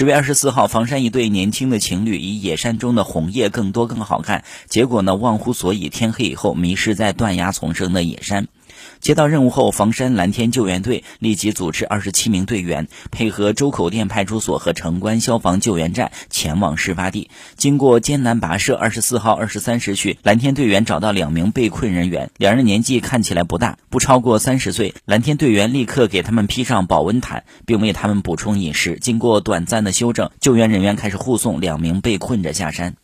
十月二十四号，房山一对年轻的情侣以野山中的红叶更多更好看，结果呢忘乎所以，天黑以后迷失在断崖丛生的野山。接到任务后，房山蓝天救援队立即组织二十七名队员，配合周口店派出所和城关消防救援站前往事发地。经过艰难跋涉，二十四号二十三时许，蓝天队员找到两名被困人员，两人年纪看起来不大，不超过三十岁。蓝天队员立刻给他们披上保温毯，并为他们补充饮食。经过短暂的休整，救援人员开始护送两名被困者下山。